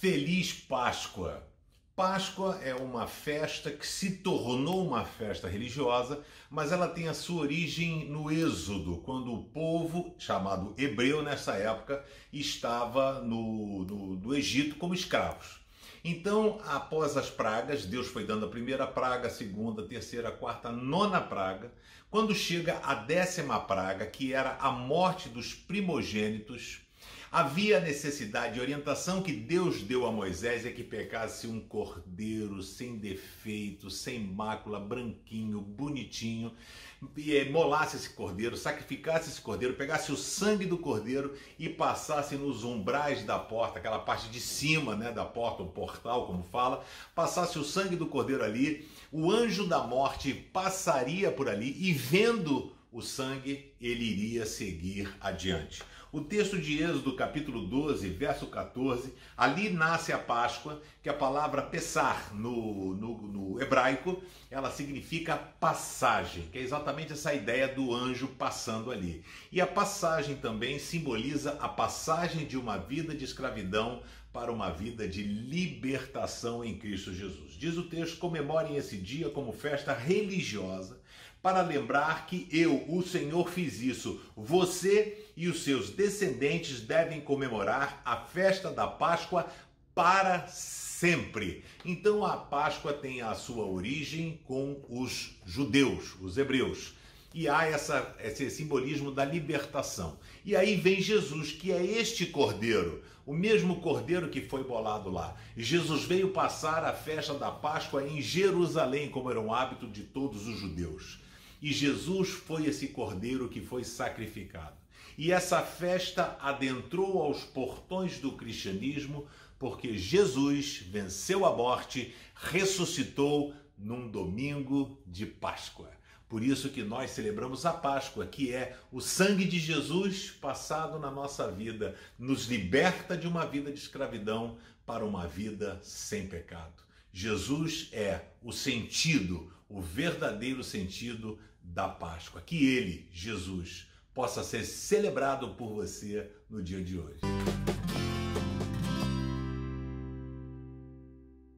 Feliz Páscoa! Páscoa é uma festa que se tornou uma festa religiosa, mas ela tem a sua origem no Êxodo, quando o povo, chamado hebreu nessa época, estava no, no, no Egito como escravos. Então, após as pragas, Deus foi dando a primeira praga, a segunda, a terceira, a quarta, a nona praga. Quando chega a décima praga, que era a morte dos primogênitos, Havia necessidade de orientação que Deus deu a Moisés é que pegasse um cordeiro sem defeito, sem mácula, branquinho, bonitinho, e eh, molasse esse cordeiro, sacrificasse esse cordeiro, pegasse o sangue do cordeiro e passasse nos umbrais da porta, aquela parte de cima né, da porta, o portal, como fala, passasse o sangue do cordeiro ali, o anjo da morte passaria por ali e vendo o sangue, ele iria seguir adiante. O texto de Êxodo, capítulo 12, verso 14, ali nasce a Páscoa, que a palavra pesar no, no, no, hebraico, ela significa passagem, que é exatamente essa ideia do anjo passando ali. E a passagem também simboliza a passagem de uma vida de escravidão para uma vida de libertação em Cristo Jesus. Diz o texto: comemorem esse dia como festa religiosa para lembrar que eu, o Senhor, fiz isso. Você e os seus descendentes devem comemorar a festa da Páscoa para sempre. Então a Páscoa tem a sua origem com os judeus, os hebreus. E há essa, esse simbolismo da libertação. E aí vem Jesus, que é este cordeiro, o mesmo cordeiro que foi bolado lá. Jesus veio passar a festa da Páscoa em Jerusalém, como era um hábito de todos os judeus. E Jesus foi esse cordeiro que foi sacrificado. E essa festa adentrou aos portões do cristianismo porque Jesus venceu a morte, ressuscitou num domingo de Páscoa. Por isso que nós celebramos a Páscoa, que é o sangue de Jesus passado na nossa vida, nos liberta de uma vida de escravidão para uma vida sem pecado. Jesus é o sentido, o verdadeiro sentido da Páscoa. Que ele, Jesus, possa ser celebrado por você no dia de hoje.